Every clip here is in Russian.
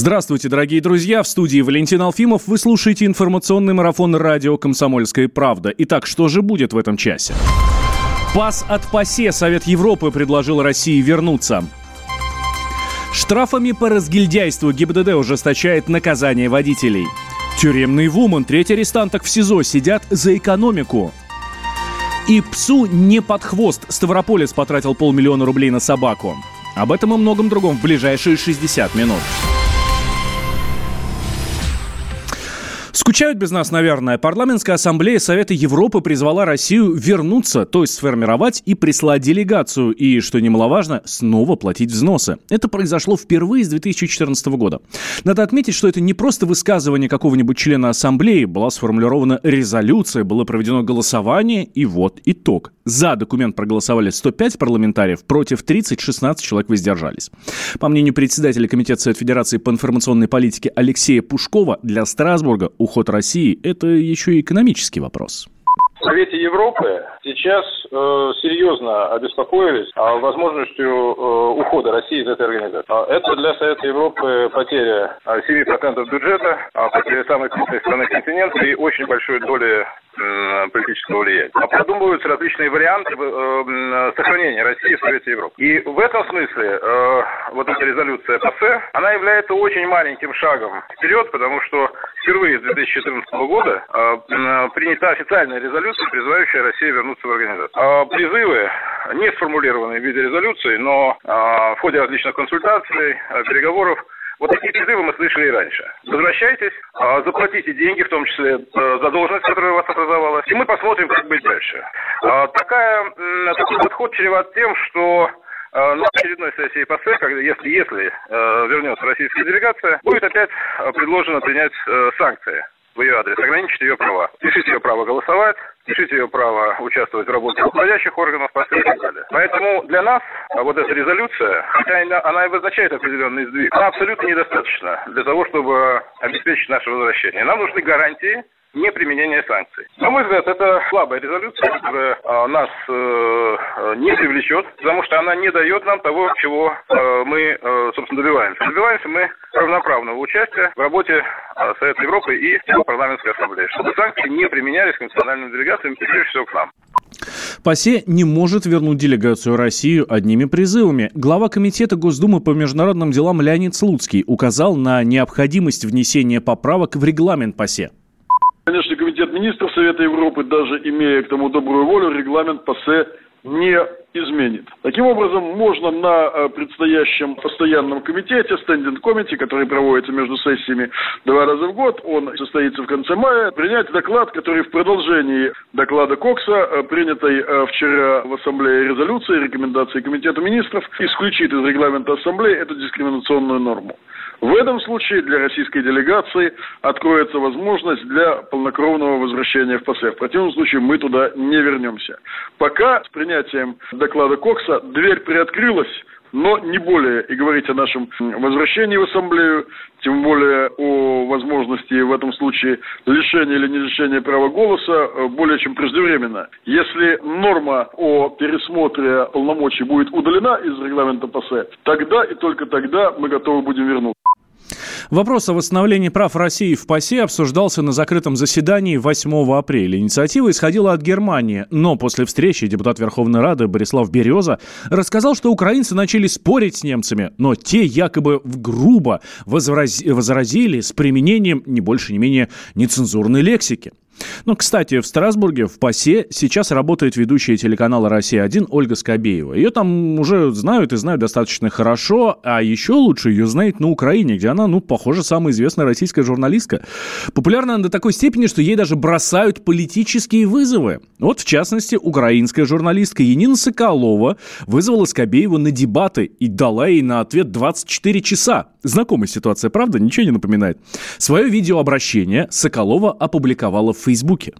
Здравствуйте, дорогие друзья. В студии Валентин Алфимов. Вы слушаете информационный марафон радио «Комсомольская правда». Итак, что же будет в этом часе? Пас от ПАСЕ Совет Европы предложил России вернуться. Штрафами по разгильдяйству ГИБДД ужесточает наказание водителей. Тюремный вумен, треть арестанток в СИЗО сидят за экономику. И псу не под хвост. Ставрополец потратил полмиллиона рублей на собаку. Об этом и многом другом в ближайшие 60 минут. Скучают без нас, наверное. Парламентская ассамблея Совета Европы призвала Россию вернуться, то есть сформировать и прислать делегацию. И, что немаловажно, снова платить взносы. Это произошло впервые с 2014 года. Надо отметить, что это не просто высказывание какого-нибудь члена ассамблеи. Была сформулирована резолюция, было проведено голосование, и вот итог. За документ проголосовали 105 парламентариев, против 30, 16 человек воздержались. По мнению председателя Комитета Совет Федерации по информационной политике Алексея Пушкова, для Страсбурга уход России – это еще и экономический вопрос. В Совете Европы сейчас э, серьезно обеспокоились а, возможностью э, ухода России из этой организации. А, это для Совета Европы потеря 7% бюджета, а потеря самой крупной страны континента и очень большой доли политического влияния. А продумываются различные варианты э, сохранения России в Совете Европы. И в этом смысле э, вот эта резолюция ПАСЕ, она является очень маленьким шагом вперед, потому что впервые с 2014 года э, принята официальная резолюция, призывающая Россию вернуться в организацию. А призывы не сформулированы в виде резолюции, но в ходе различных консультаций, переговоров вот такие призывы мы слышали и раньше. Возвращайтесь, а, заплатите деньги, в том числе э, за должность, которая у вас образовалась, и мы посмотрим, как быть дальше. А, такая, такой подход чреват тем, что э, на очередной сессии ПАСЕ, когда, если, если э, вернется российская делегация, будет опять предложено принять санкции в ее адрес, ограничить ее права. Лишить ее права голосовать, лишить ее права участвовать в работе руководящих органов и так далее. Поэтому для нас а вот эта резолюция, хотя она и обозначает определенный сдвиг, она абсолютно недостаточна для того, чтобы обеспечить наше возвращение. Нам нужны гарантии, неприменения санкций. На мой взгляд, это слабая резолюция, которая а, нас э, не привлечет, потому что она не дает нам того, чего э, мы, э, собственно, добиваемся. Добиваемся мы равноправного участия в работе э, Совета Европы и парламентской ассамблеи, чтобы санкции не применялись к национальным делегациям, и прежде всего к нам. ПАСЕ не может вернуть делегацию Россию одними призывами. Глава Комитета Госдумы по международным делам Леонид Слуцкий указал на необходимость внесения поправок в регламент ПАСЕ. Конечно, Комитет министров Совета Европы, даже имея к тому добрую волю, регламент ПАСЕ не изменит. Таким образом, можно на э, предстоящем постоянном комитете, стендинг комите, который проводится между сессиями два раза в год, он состоится в конце мая, принять доклад, который в продолжении доклада Кокса, э, принятой э, вчера в Ассамблее резолюции, рекомендации Комитета министров, исключит из регламента Ассамблеи эту дискриминационную норму. В этом случае для российской делегации откроется возможность для полнокровного возвращения в ПАСЕ. В противном случае мы туда не вернемся. Пока с принятием доклада Кокса дверь приоткрылась, но не более. И говорить о нашем возвращении в Ассамблею, тем более о возможности в этом случае лишения или не лишения права голоса, э, более чем преждевременно. Если норма о пересмотре полномочий будет удалена из регламента ПАСЕ, тогда и только тогда мы готовы будем вернуться. Вопрос о восстановлении прав России в ПАСЕ обсуждался на закрытом заседании 8 апреля. Инициатива исходила от Германии, но после встречи депутат Верховной Рады Борислав Береза рассказал, что украинцы начали спорить с немцами, но те якобы грубо возразили с применением не больше не менее нецензурной лексики. Ну, кстати, в Страсбурге, в ПАСЕ, сейчас работает ведущая телеканала «Россия-1» Ольга Скобеева. Ее там уже знают и знают достаточно хорошо, а еще лучше ее знают на Украине, где она, ну, похоже, самая известная российская журналистка. Популярна она до такой степени, что ей даже бросают политические вызовы. Вот, в частности, украинская журналистка Янина Соколова вызвала Скобеева на дебаты и дала ей на ответ 24 часа. Знакомая ситуация, правда? Ничего не напоминает. Свое видеообращение Соколова опубликовала в Фейсбуке.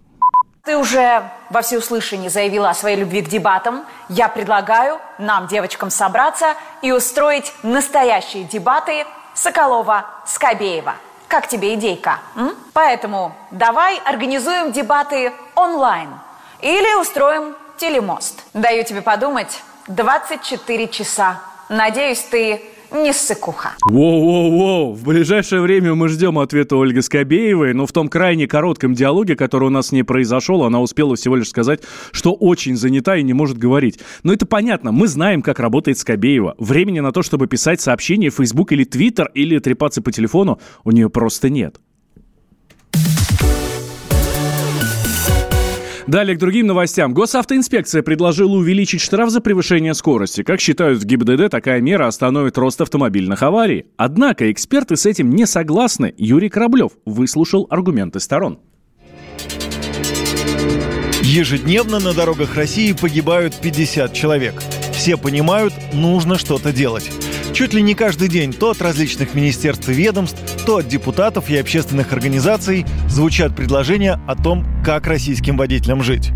Ты уже во всеуслышание заявила о своей любви к дебатам. Я предлагаю нам, девочкам, собраться и устроить настоящие дебаты Соколова-Скобеева. Как тебе идейка? М? Поэтому давай организуем дебаты онлайн или устроим телемост. Даю тебе подумать 24 часа. Надеюсь, ты не ссыкуха. Воу-воу-воу, в ближайшее время мы ждем ответа Ольги Скобеевой, но в том крайне коротком диалоге, который у нас с ней произошел, она успела всего лишь сказать, что очень занята и не может говорить. Но это понятно, мы знаем, как работает Скобеева. Времени на то, чтобы писать сообщения в Facebook или Twitter или трепаться по телефону, у нее просто нет. Далее к другим новостям. Госавтоинспекция предложила увеличить штраф за превышение скорости. Как считают в ГИБДД, такая мера остановит рост автомобильных аварий. Однако эксперты с этим не согласны. Юрий Кораблев выслушал аргументы сторон. Ежедневно на дорогах России погибают 50 человек. Все понимают, нужно что-то делать. Чуть ли не каждый день то от различных министерств и ведомств, то от депутатов и общественных организаций звучат предложения о том, как российским водителям жить.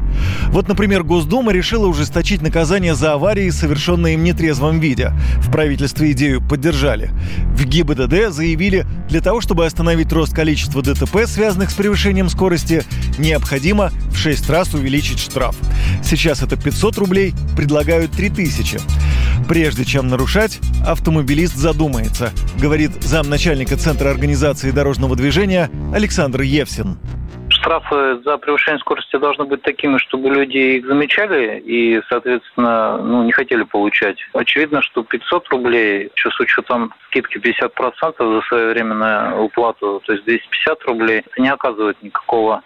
Вот, например, Госдума решила ужесточить наказание за аварии, совершенные в нетрезвом виде. В правительстве идею поддержали. В ГИБДД заявили, для того, чтобы остановить рост количества ДТП, связанных с превышением скорости, необходимо в 6 раз увеличить штраф. Сейчас это 500 рублей, предлагают 3000. Прежде чем нарушать, автомобилист задумается, говорит замначальника Центра организации дорожного движения Александр Евсин штрафы за превышение скорости должны быть такими, чтобы люди их замечали и, соответственно, ну, не хотели получать. Очевидно, что 500 рублей, еще с учетом скидки 50% за своевременную уплату, то есть 250 рублей, не оказывает никакого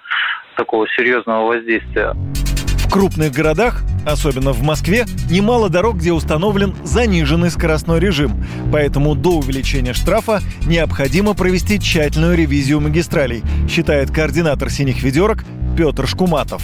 такого серьезного воздействия. В крупных городах, особенно в Москве, немало дорог, где установлен заниженный скоростной режим. Поэтому до увеличения штрафа необходимо провести тщательную ревизию магистралей, считает координатор «Синих ведерок» Петр Шкуматов.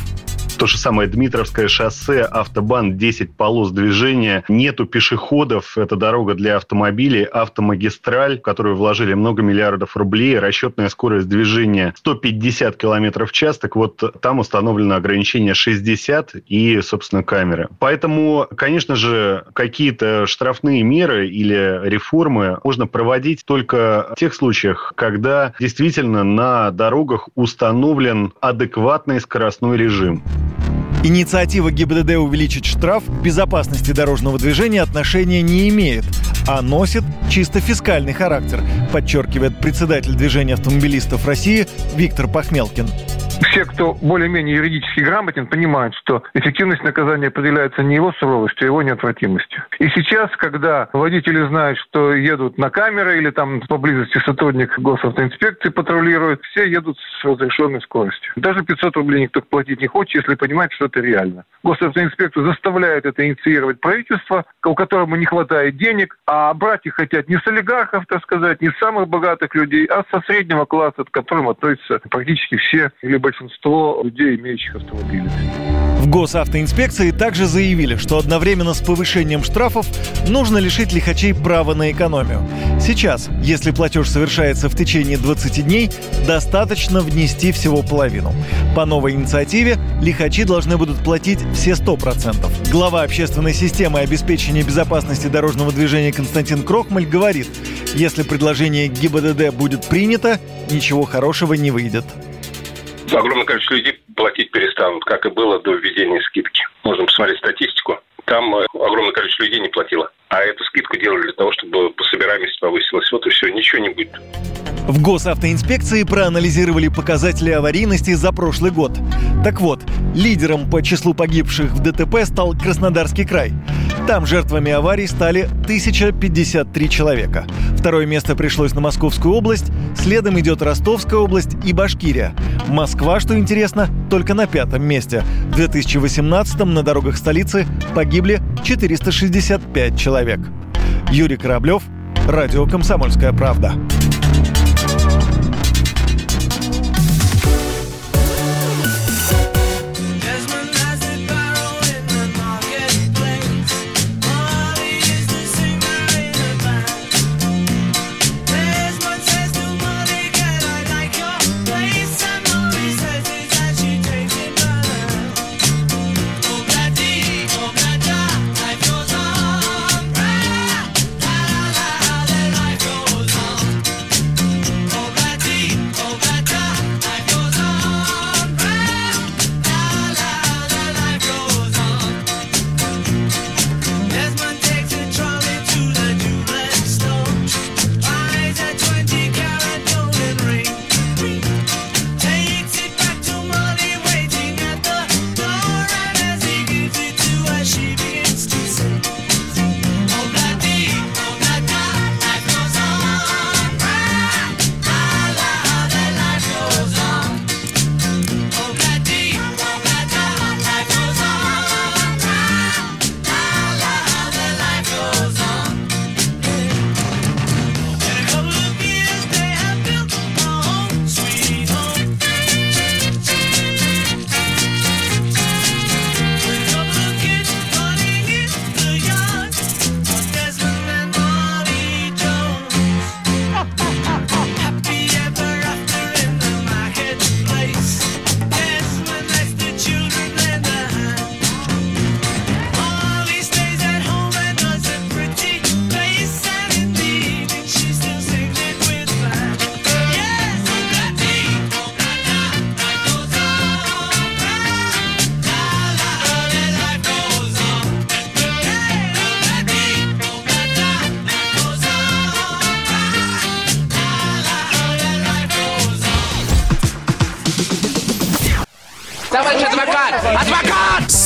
То же самое Дмитровское шоссе, автобан, 10 полос движения, нету пешеходов, это дорога для автомобилей, автомагистраль, в которую вложили много миллиардов рублей, расчетная скорость движения 150 км в час, так вот там установлено ограничение 60 и, собственно, камеры. Поэтому, конечно же, какие-то штрафные меры или реформы можно проводить только в тех случаях, когда действительно на дорогах установлен адекватный скоростной режим. Инициатива ГИБДД увеличить штраф к безопасности дорожного движения отношения не имеет, а носит чисто фискальный характер, подчеркивает председатель движения автомобилистов России Виктор Пахмелкин все, кто более-менее юридически грамотен, понимают, что эффективность наказания определяется не его суровостью, а его неотвратимостью. И сейчас, когда водители знают, что едут на камеры или там поблизости сотрудник госавтоинспекции патрулирует, все едут с разрешенной скоростью. Даже 500 рублей никто платить не хочет, если понимает, что это реально. Госавтоинспекцию заставляет это инициировать правительство, у которого не хватает денег, а брать их хотят не с олигархов, так сказать, не с самых богатых людей, а со среднего класса, к которым относятся практически все или большинство людей, имеющих автомобили. В госавтоинспекции также заявили, что одновременно с повышением штрафов нужно лишить лихачей права на экономию. Сейчас, если платеж совершается в течение 20 дней, достаточно внести всего половину. По новой инициативе лихачи должны будут платить все 100%. Глава общественной системы обеспечения безопасности дорожного движения Константин Крохмаль говорит, если предложение ГИБДД будет принято, ничего хорошего не выйдет огромное количество людей платить перестанут, как и было до введения скидки. Можно посмотреть статистику. Там э, огромное количество людей не платило. А эту скидку делали для того, чтобы по собираемости повысилась. Вот и все, ничего не будет. В госавтоинспекции проанализировали показатели аварийности за прошлый год. Так вот, лидером по числу погибших в ДТП стал Краснодарский край. Там жертвами аварий стали 1053 человека. Второе место пришлось на Московскую область, следом идет Ростовская область и Башкирия. Москва, что интересно, только на пятом месте. В 2018 на дорогах столицы погибли 465 человек. Юрий Кораблев, Радио «Комсомольская правда».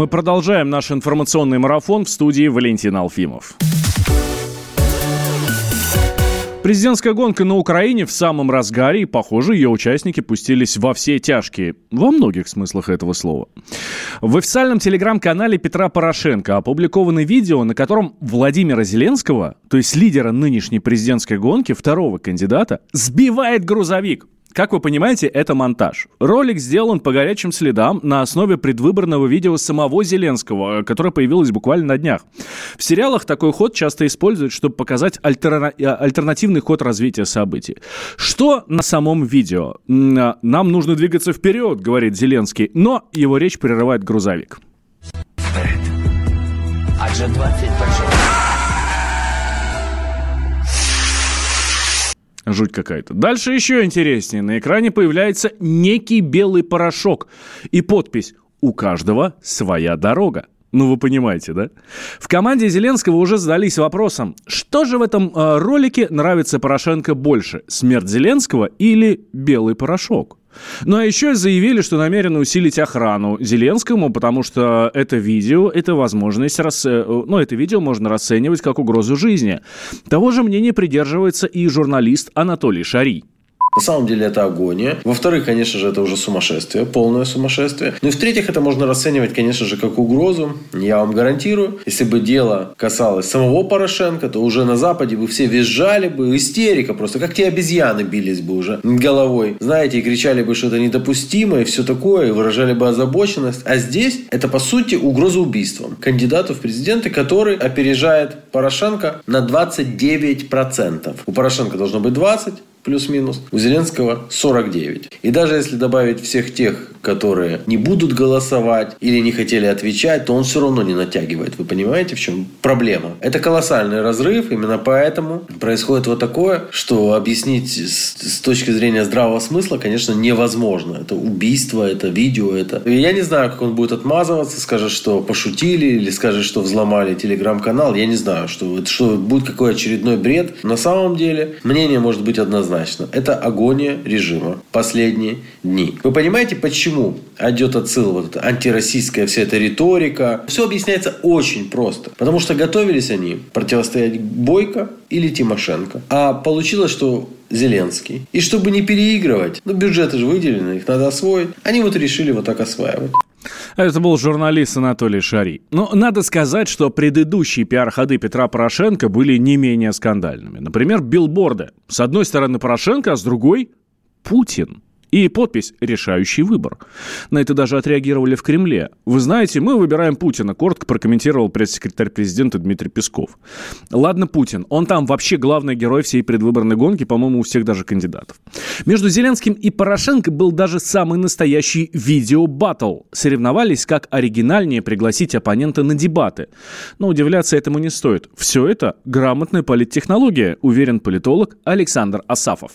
Мы продолжаем наш информационный марафон в студии Валентин Алфимов. Президентская гонка на Украине в самом разгаре, и, похоже, ее участники пустились во все тяжкие. Во многих смыслах этого слова. В официальном телеграм-канале Петра Порошенко опубликовано видео, на котором Владимира Зеленского, то есть лидера нынешней президентской гонки, второго кандидата, сбивает грузовик. Как вы понимаете, это монтаж. Ролик сделан по горячим следам на основе предвыборного видео самого Зеленского, которое появилось буквально на днях. В сериалах такой ход часто используют, чтобы показать альтерна... Э, альтернативный ход развития событий. Что на самом видео? Нам нужно двигаться вперед, говорит Зеленский, но его речь прерывает грузовик. Вперед. А 20 Жуть какая-то. Дальше еще интереснее. На экране появляется некий белый порошок и подпись «У каждого своя дорога». Ну, вы понимаете, да? В команде Зеленского уже задались вопросом, что же в этом э, ролике нравится Порошенко больше, смерть Зеленского или белый порошок? Ну а еще заявили, что намерены усилить охрану Зеленскому, потому что это видео, это возможность, рас... Э, ну, это видео можно расценивать как угрозу жизни. Того же мнения придерживается и журналист Анатолий Шарий. На самом деле это агония. Во-вторых, конечно же, это уже сумасшествие, полное сумасшествие. Ну и в-третьих, это можно расценивать, конечно же, как угрозу. Я вам гарантирую, если бы дело касалось самого Порошенко, то уже на Западе бы все визжали бы, истерика просто, как те обезьяны бились бы уже головой, знаете, и кричали бы, что это недопустимо и все такое, и выражали бы озабоченность. А здесь это, по сути, угроза убийством кандидату в президенты, который опережает Порошенко на 29%. У Порошенко должно быть 20, плюс-минус. У Зеленского 49. И даже если добавить всех тех, которые не будут голосовать или не хотели отвечать, то он все равно не натягивает. Вы понимаете, в чем проблема? Это колоссальный разрыв. Именно поэтому происходит вот такое, что объяснить с, с точки зрения здравого смысла, конечно, невозможно. Это убийство, это видео, это... Я не знаю, как он будет отмазываться, скажет, что пошутили или скажет, что взломали телеграм-канал. Я не знаю, что, что будет какой очередной бред. На самом деле мнение может быть однозначно однозначно. Это агония режима последние дни. Вы понимаете, почему идет отсыл вот эта антироссийская вся эта риторика? Все объясняется очень просто. Потому что готовились они противостоять Бойко или Тимошенко. А получилось, что Зеленский. И чтобы не переигрывать, ну бюджеты же выделены, их надо освоить. Они вот решили вот так осваивать. Это был журналист Анатолий Шари. Но надо сказать, что предыдущие пиар-ходы Петра Порошенко были не менее скандальными. Например, билборды. С одной стороны Порошенко, а с другой – Путин. И подпись «Решающий выбор». На это даже отреагировали в Кремле. Вы знаете, мы выбираем Путина, коротко прокомментировал пресс-секретарь президента Дмитрий Песков. Ладно, Путин, он там вообще главный герой всей предвыборной гонки, по-моему, у всех даже кандидатов. Между Зеленским и Порошенко был даже самый настоящий видео-баттл. Соревновались, как оригинальнее пригласить оппонента на дебаты. Но удивляться этому не стоит. Все это грамотная политтехнология, уверен политолог Александр Асафов.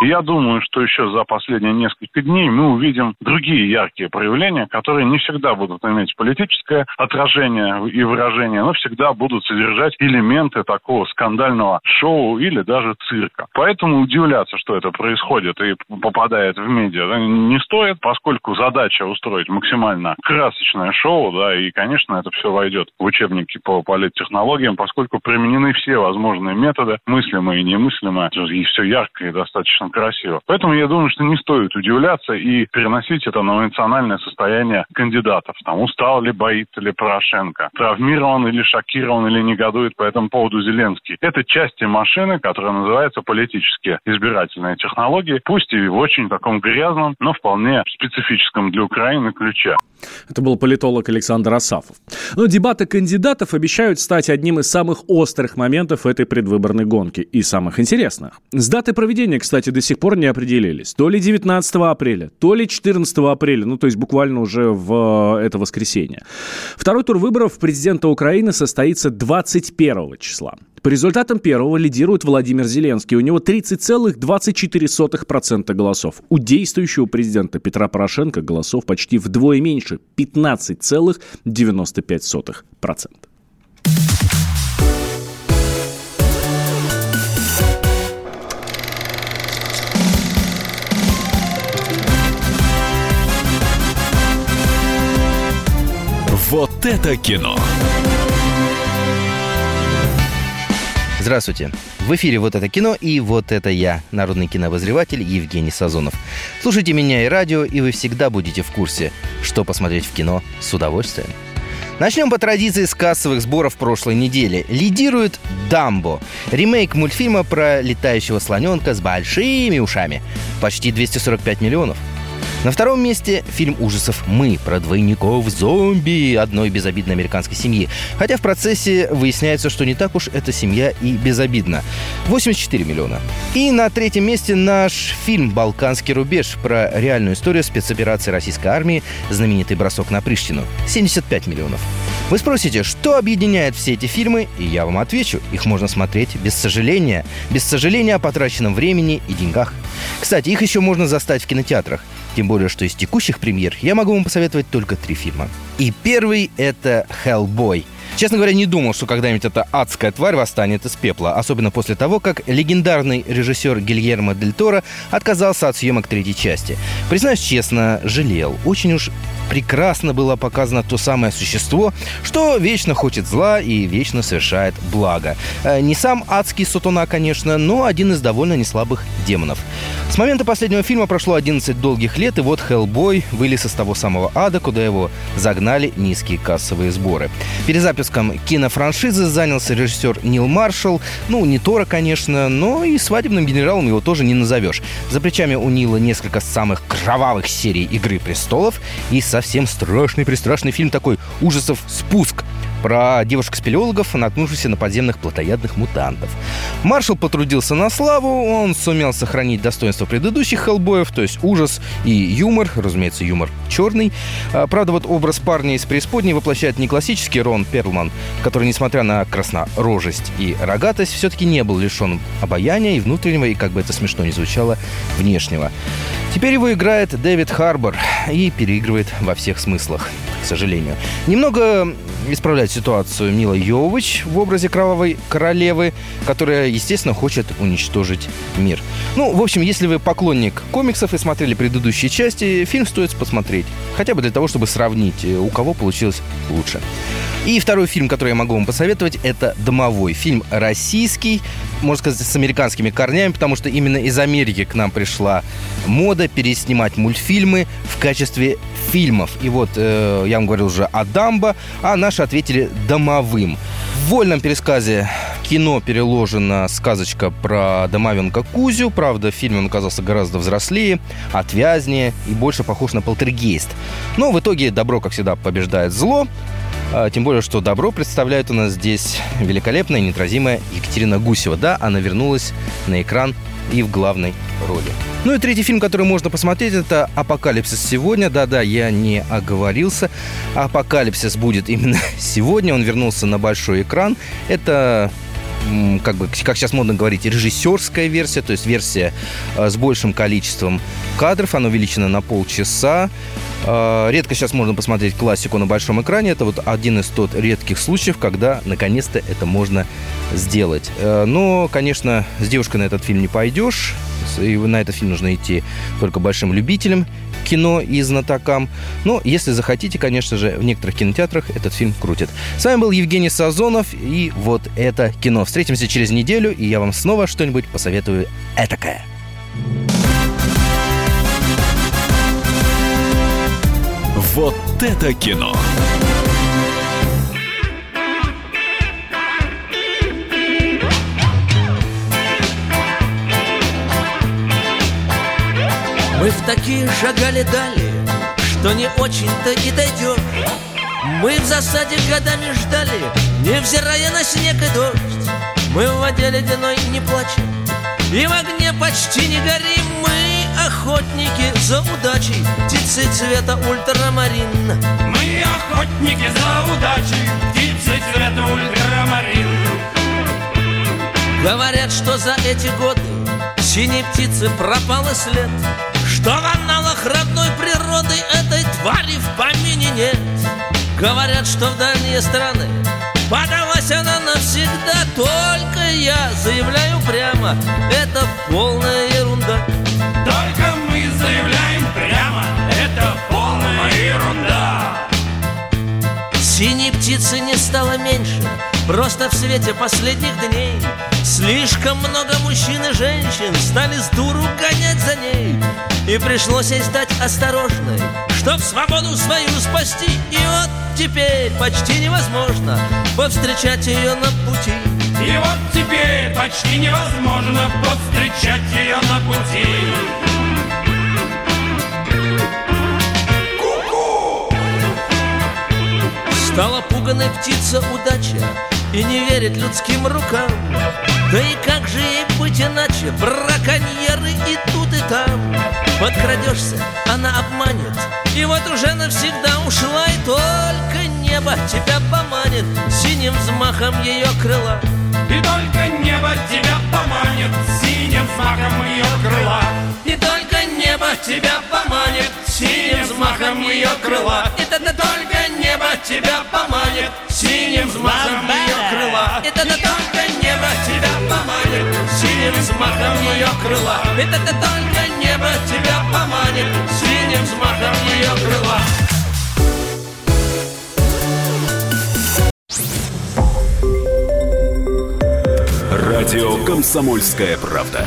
Я думаю, что еще за последние несколько дней мы увидим другие яркие проявления, которые не всегда будут иметь политическое отражение и выражение, но всегда будут содержать элементы такого скандального шоу или даже цирка. Поэтому удивляться, что это происходит и попадает в медиа, не стоит, поскольку задача устроить максимально красочное шоу, да, и, конечно, это все войдет в учебники по политтехнологиям, поскольку применены все возможные методы, мыслимые и немыслимые, и все ярко и достаточно достаточно красиво. Поэтому я думаю, что не стоит удивляться и переносить это на эмоциональное состояние кандидатов. Там устал ли, боится ли Порошенко, травмирован или шокирован или негодует по этому поводу Зеленский. Это части машины, которая называется политические избирательные технологии, пусть и в очень таком грязном, но вполне специфическом для Украины ключе. Это был политолог Александр Асафов. Но дебаты кандидатов обещают стать одним из самых острых моментов этой предвыборной гонки и самых интересных. С даты проведения, кстати, до сих пор не определились. То ли 19 апреля, то ли 14 апреля, ну, то есть буквально уже в это воскресенье. Второй тур выборов президента Украины состоится 21 числа. По результатам первого лидирует Владимир Зеленский. У него 30,24% голосов. У действующего президента Петра Порошенко голосов почти вдвое меньше – 15,95%. Вот это кино! Здравствуйте. В эфире «Вот это кино» и «Вот это я», народный кинообозреватель Евгений Сазонов. Слушайте меня и радио, и вы всегда будете в курсе, что посмотреть в кино с удовольствием. Начнем по традиции с кассовых сборов прошлой недели. Лидирует «Дамбо» — ремейк мультфильма про летающего слоненка с большими ушами. Почти 245 миллионов — на втором месте фильм ужасов «Мы» про двойников зомби одной безобидной американской семьи. Хотя в процессе выясняется, что не так уж эта семья и безобидна. 84 миллиона. И на третьем месте наш фильм «Балканский рубеж» про реальную историю спецоперации российской армии «Знаменитый бросок на Приштину». 75 миллионов. Вы спросите, что объединяет все эти фильмы, и я вам отвечу. Их можно смотреть без сожаления. Без сожаления о потраченном времени и деньгах. Кстати, их еще можно застать в кинотеатрах. Тем более, что из текущих премьер я могу вам посоветовать только три фильма. И первый — это «Хеллбой». Честно говоря, не думал, что когда-нибудь эта адская тварь восстанет из пепла, особенно после того, как легендарный режиссер Гильермо Дель Торо отказался от съемок третьей части. Признаюсь честно, жалел. Очень уж прекрасно было показано то самое существо, что вечно хочет зла и вечно совершает благо. Э, не сам адский сатана, конечно, но один из довольно неслабых демонов. С момента последнего фильма прошло 11 долгих лет, и вот Хеллбой вылез из того самого ада, куда его загнали низкие кассовые сборы. Перезапуском кинофраншизы занялся режиссер Нил Маршалл. Ну, не Тора, конечно, но и свадебным генералом его тоже не назовешь. За плечами у Нила несколько самых кровавых серий «Игры престолов» и совсем страшный-престрашный фильм такой ужасов «Спуск», про девушек-спелеологов, наткнувшихся на подземных плотоядных мутантов. Маршал потрудился на славу, он сумел сохранить достоинство предыдущих хеллбоев, то есть ужас и юмор, разумеется, юмор черный. А, правда, вот образ парня из преисподней воплощает не классический Рон Перлман, который, несмотря на краснорожесть и рогатость, все-таки не был лишен обаяния и внутреннего, и, как бы это смешно ни звучало, внешнего. Теперь его играет Дэвид Харбор и переигрывает во всех смыслах, сожалению. Немного исправляет ситуацию Мила Йович в образе кровавой королевы, которая, естественно, хочет уничтожить мир. Ну, в общем, если вы поклонник комиксов и смотрели предыдущие части, фильм стоит посмотреть. Хотя бы для того, чтобы сравнить, э, у кого получилось лучше. И второй фильм, который я могу вам посоветовать, это «Домовой». Фильм российский, можно сказать, с американскими корнями, потому что именно из Америки к нам пришла мода переснимать мультфильмы в качестве фильмов. И вот э, я вам говорил уже о Дамбо, а наши ответили «Домовым». В вольном пересказе кино переложена сказочка про домовенка Кузю. Правда, в фильме он оказался гораздо взрослее, отвязнее и больше похож на полтергейст. Но в итоге добро, как всегда, побеждает зло. А, тем более, что добро представляет у нас здесь великолепная, неотразимая Екатерина Гусева. Да, она вернулась на экран и в главной роли. Ну и третий фильм, который можно посмотреть, это «Апокалипсис сегодня». Да-да, я не оговорился. «Апокалипсис» будет именно сегодня. Он вернулся на большой экран. Это как бы, как сейчас модно говорить, режиссерская версия, то есть версия э, с большим количеством кадров, она увеличена на полчаса. Э, редко сейчас можно посмотреть классику на большом экране. Это вот один из тот редких случаев, когда наконец-то это можно сделать. Э, но, конечно, с девушкой на этот фильм не пойдешь. И на этот фильм нужно идти только большим любителям кино и знатокам. Но если захотите, конечно же, в некоторых кинотеатрах этот фильм крутят. С вами был Евгений Сазонов и вот это кино. Встретимся через неделю, и я вам снова что-нибудь посоветую этакое. Вот это кино! Мы в такие шагали дали, что не очень-то и дойдешь Мы в засаде годами ждали, невзирая на снег и дождь. Мы в воде ледяной не плачем, И в огне почти не горим. Мы охотники за удачей Птицы цвета ультрамарин. Мы охотники за удачей Птицы цвета ультрамарин. Говорят, что за эти годы Синей птицы пропал и след Что в аналах родной природы Этой твари в помине нет? Говорят, что в дальние страны Подалась она навсегда. Только я заявляю прямо Это полная ерунда. Только мы заявляем прямо Это полная ерунда. Синей птицы не стало меньше Просто в свете последних дней Слишком много мужчин и женщин Стали с дуру гонять за ней. И пришлось ей стать осторожной Чтоб свободу свою спасти. И вот теперь почти невозможно Повстречать ее на пути. И вот теперь почти невозможно Повстречать ее на пути. Стала пуганой птица удача И не верит людским рукам. Да и как же ей быть иначе? Браконьеры и тут и там. Подкрадешься, она обманет. И вот уже навсегда ушла И только небо тебя поманит. Синим взмахом ее крыла. И только небо тебя поманит. Синим взмахом ее крыла. И только небо тебя поманит Синим взмахом ее крыла. И тогда только небо тебя поманит Синим взмахом ее крыла. И тогда только небо тебя поманит Синим взмахом ее крыла. И тогда только небо тебя поманит Синим взмахом ее крыла. Радио «Комсомольская правда».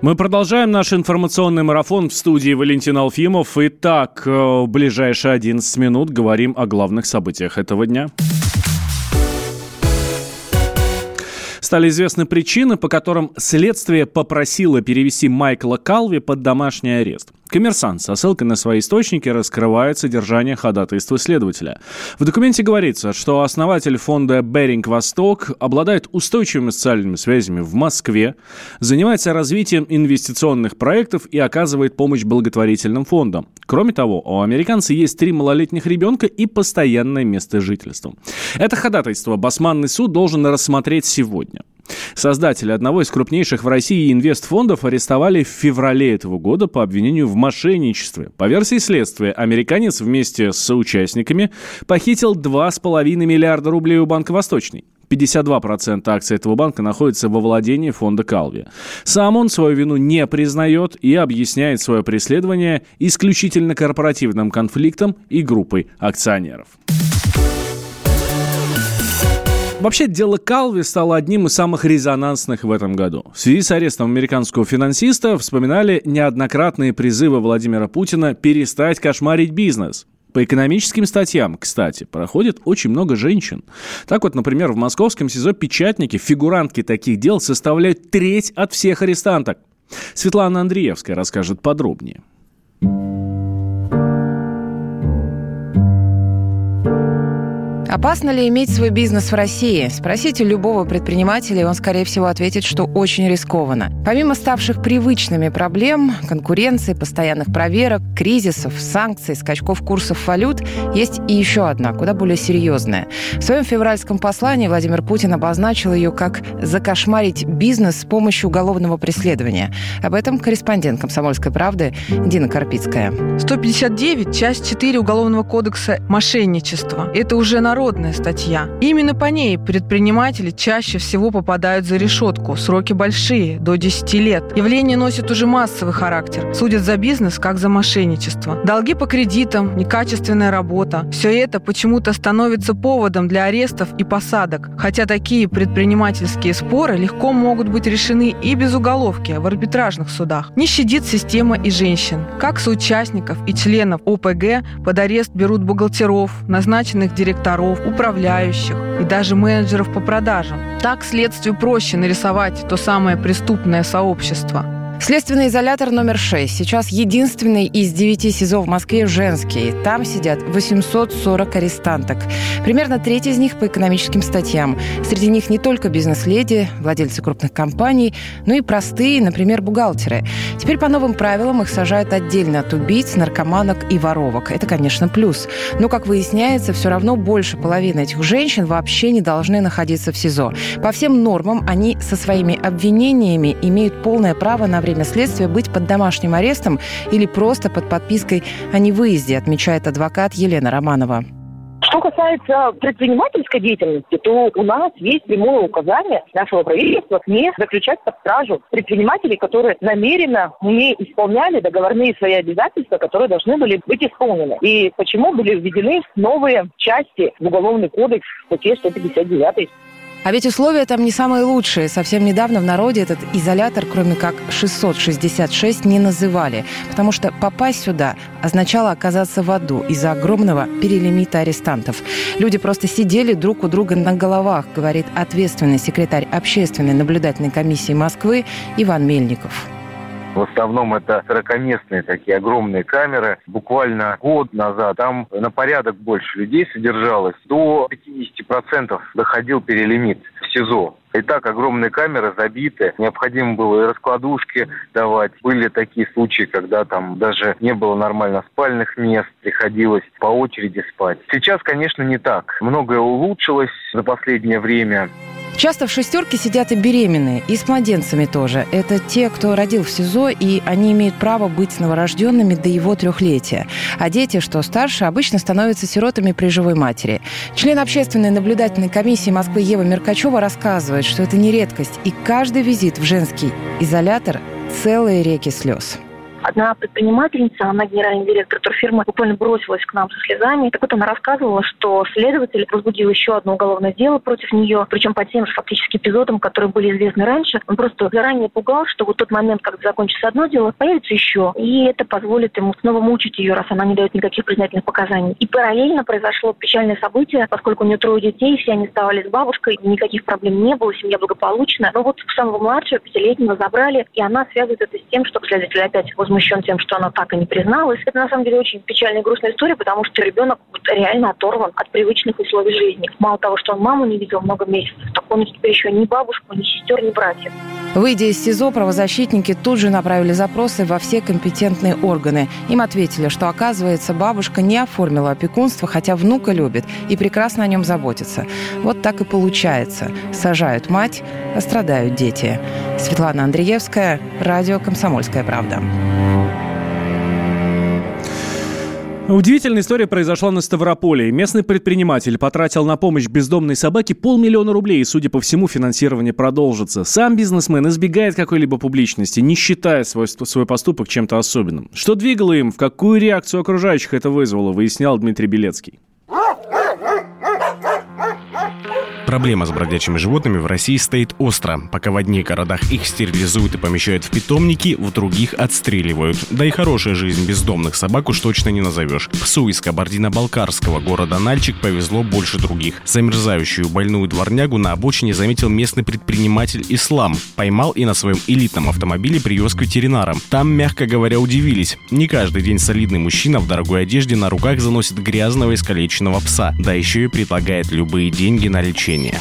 Мы продолжаем наш информационный марафон в студии Валентин Алфимов. Итак, э, в ближайшие 11 минут говорим о главных событиях этого дня. Стали известны причины, по которым следствие попросило перевести Майкла Калви под домашний арест. Коммерсант со ссылкой на свои источники раскрывает содержание ходатайства следователя. В документе говорится, что основатель фонда «Беринг Восток» обладает устойчивыми социальными связями в Москве, занимается развитием инвестиционных проектов и оказывает помощь благотворительным фондам. Кроме того, у американца есть три малолетних ребенка и постоянное место жительства. Это ходатайство Басманный суд должен рассмотреть сегодня. Создатели одного из крупнейших в России инвестфондов арестовали в феврале этого года по обвинению в мошенничестве. По версии следствия, американец вместе с соучастниками похитил 2,5 миллиарда рублей у Банка Восточный. 52% акций этого банка находятся во владении фонда Калви. Сам он свою вину не признает и объясняет свое преследование исключительно корпоративным конфликтом и группой акционеров. Вообще, дело Калви стало одним из самых резонансных в этом году. В связи с арестом американского финансиста вспоминали неоднократные призывы Владимира Путина перестать кошмарить бизнес. По экономическим статьям, кстати, проходит очень много женщин. Так вот, например, в московском СИЗО «Печатники» фигурантки таких дел составляют треть от всех арестанток. Светлана Андреевская расскажет подробнее. Опасно ли иметь свой бизнес в России? Спросите любого предпринимателя, и он, скорее всего, ответит, что очень рискованно. Помимо ставших привычными проблем, конкуренции, постоянных проверок, кризисов, санкций, скачков курсов валют, есть и еще одна, куда более серьезная. В своем февральском послании Владимир Путин обозначил ее как «закошмарить бизнес с помощью уголовного преследования». Об этом корреспондент «Комсомольской правды» Дина Карпицкая. 159, часть 4 Уголовного кодекса «Мошенничество». Это уже нарушение международная статья. Именно по ней предприниматели чаще всего попадают за решетку. Сроки большие, до 10 лет. Явление носит уже массовый характер. Судят за бизнес, как за мошенничество. Долги по кредитам, некачественная работа. Все это почему-то становится поводом для арестов и посадок. Хотя такие предпринимательские споры легко могут быть решены и без уголовки в арбитражных судах. Не щадит система и женщин. Как соучастников и членов ОПГ под арест берут бухгалтеров, назначенных директоров, управляющих и даже менеджеров по продажам. Так следствию проще нарисовать то самое преступное сообщество. Следственный изолятор номер 6. Сейчас единственный из девяти СИЗО в Москве женский. Там сидят 840 арестанток. Примерно треть из них по экономическим статьям. Среди них не только бизнес-леди, владельцы крупных компаний, но и простые, например, бухгалтеры. Теперь по новым правилам их сажают отдельно от убийц, наркоманок и воровок. Это, конечно, плюс. Но, как выясняется, все равно больше половины этих женщин вообще не должны находиться в СИЗО. По всем нормам они со своими обвинениями имеют полное право на время следствия быть под домашним арестом или просто под подпиской о невыезде, отмечает адвокат Елена Романова. Что касается предпринимательской деятельности, то у нас есть прямое указание нашего правительства не заключать под стражу предпринимателей, которые намеренно не исполняли договорные свои обязательства, которые должны были быть исполнены. И почему были введены новые части в Уголовный кодекс в статье 159 а ведь условия там не самые лучшие. Совсем недавно в народе этот изолятор, кроме как 666, не называли. Потому что попасть сюда означало оказаться в аду из-за огромного перелимита арестантов. Люди просто сидели друг у друга на головах, говорит ответственный секретарь общественной наблюдательной комиссии Москвы Иван Мельников. В основном это 40-местные такие огромные камеры. Буквально год назад там на порядок больше людей содержалось. До 50% доходил перелимит в СИЗО. И так огромные камеры забиты. Необходимо было и раскладушки давать. Были такие случаи, когда там даже не было нормально спальных мест. Приходилось по очереди спать. Сейчас, конечно, не так. Многое улучшилось за последнее время. Часто в шестерке сидят и беременные, и с младенцами тоже. Это те, кто родил в СИЗО, и они имеют право быть новорожденными до его трехлетия. А дети, что старше, обычно становятся сиротами при живой матери. Член общественной наблюдательной комиссии Москвы Ева Меркачева рассказывает, что это не редкость, и каждый визит в женский изолятор – целые реки слез. Одна предпринимательница, она генеральный директор турфирмы, буквально бросилась к нам со слезами. Так вот она рассказывала, что следователь возбудил еще одно уголовное дело против нее, причем по тем же фактически эпизодам, которые были известны раньше. Он просто заранее пугал, что вот тот момент, когда закончится одно дело, появится еще. И это позволит ему снова мучить ее, раз она не дает никаких признательных показаний. И параллельно произошло печальное событие, поскольку у нее трое детей, все они оставались с бабушкой, никаких проблем не было, семья благополучна. Но вот самого младшего, пятилетнего, забрали, и она связывает это с тем, что следователь опять возмущен тем, что она так и не призналась. Это на самом деле очень печальная и грустная история, потому что ребенок реально оторван от привычных условий жизни. Мало того, что он маму не видел много месяцев, так он теперь еще ни бабушку, ни сестер, ни братьев. Выйдя из СИЗО, правозащитники тут же направили запросы во все компетентные органы. Им ответили, что, оказывается, бабушка не оформила опекунство, хотя внука любит и прекрасно о нем заботится. Вот так и получается. Сажают мать, а страдают дети. Светлана Андреевская, радио «Комсомольская правда». Удивительная история произошла на Ставрополе. Местный предприниматель потратил на помощь бездомной собаке полмиллиона рублей, и, судя по всему, финансирование продолжится. Сам бизнесмен избегает какой-либо публичности, не считая свой, свой поступок чем-то особенным. Что двигало им, в какую реакцию окружающих это вызвало, выяснял Дмитрий Белецкий. Проблема с бродячими животными в России стоит остро. Пока в одних городах их стерилизуют и помещают в питомники, в других отстреливают. Да и хорошая жизнь бездомных собак уж точно не назовешь. Псу из Кабардино-Балкарского города Нальчик повезло больше других. Замерзающую больную дворнягу на обочине заметил местный предприниматель Ислам. Поймал и на своем элитном автомобиле привез к ветеринарам. Там, мягко говоря, удивились. Не каждый день солидный мужчина в дорогой одежде на руках заносит грязного искалеченного пса. Да еще и предлагает любые деньги на лечение лечения.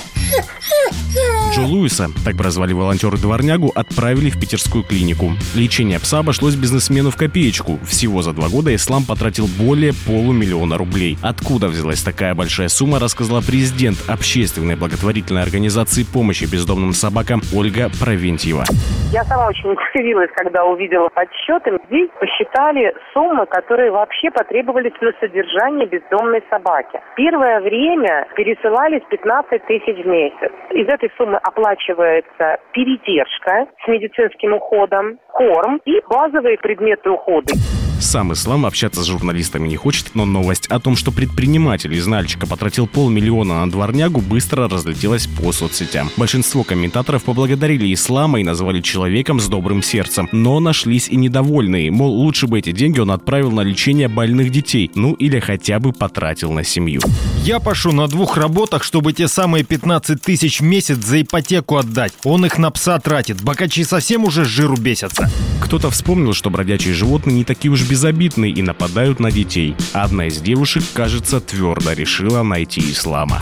Джо Луиса, так прозвали волонтеры дворнягу, отправили в питерскую клинику. Лечение пса обошлось бизнесмену в копеечку. Всего за два года Ислам потратил более полумиллиона рублей. Откуда взялась такая большая сумма, рассказала президент общественной благотворительной организации помощи бездомным собакам Ольга Провентьева. Я сама очень удивилась, когда увидела подсчеты. Здесь посчитали суммы, которые вообще потребовались на содержание бездомной собаки. Первое время пересылались 15 тысяч в месяц. Из этой суммы оплачивается передержка с медицинским уходом, корм и базовые предметы ухода. Сам Ислам общаться с журналистами не хочет, но новость о том, что предприниматель из Нальчика потратил полмиллиона на дворнягу, быстро разлетелась по соцсетям. Большинство комментаторов поблагодарили Ислама и назвали человеком с добрым сердцем. Но нашлись и недовольные, мол, лучше бы эти деньги он отправил на лечение больных детей, ну или хотя бы потратил на семью. Я пошу на двух работах, чтобы те самые 15 тысяч в месяц за ипотеку отдать. Он их на пса тратит. Богачи совсем уже с жиру бесятся. Кто-то вспомнил, что бродячие животные не такие уж безобидные и нападают на детей. Одна из девушек, кажется, твердо решила найти ислама.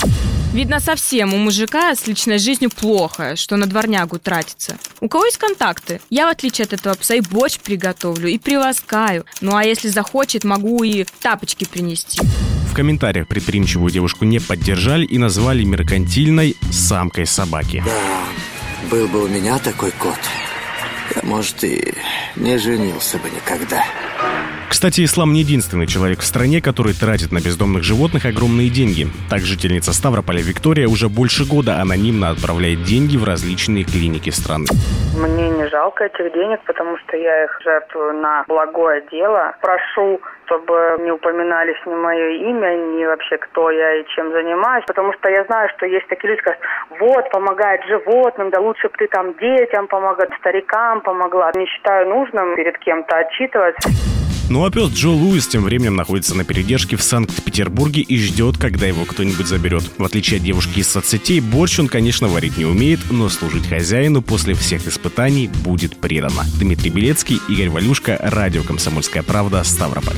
Видно, совсем у мужика с личной жизнью плохо, что на дворнягу тратится. У кого есть контакты? Я, в отличие от этого пса, и борщ приготовлю, и приласкаю. Ну а если захочет, могу и тапочки принести. В комментариях предприимчивую девушку не поддержали и назвали меркантильной самкой собаки. Да, был бы у меня такой кот, я, может, и не женился бы никогда. Кстати, Ислам не единственный человек в стране, который тратит на бездомных животных огромные деньги. Так жительница Ставрополя Виктория уже больше года анонимно отправляет деньги в различные клиники страны. Мне не жалко этих денег, потому что я их жертвую на благое дело. Прошу чтобы не упоминались ни мое имя, ни вообще кто я и чем занимаюсь, потому что я знаю, что есть такие люди, которые вот, помогает животным, да лучше бы ты там детям помогла, старикам помогла. Не считаю нужным перед кем-то отчитываться. Ну а пес Джо Луис тем временем находится на передержке в Санкт-Петербурге и ждет, когда его кто-нибудь заберет. В отличие от девушки из соцсетей, борщ он, конечно, варить не умеет, но служить хозяину после всех испытаний будет предано. Дмитрий Белецкий, Игорь Валюшка, Радио «Комсомольская правда», Ставрополь.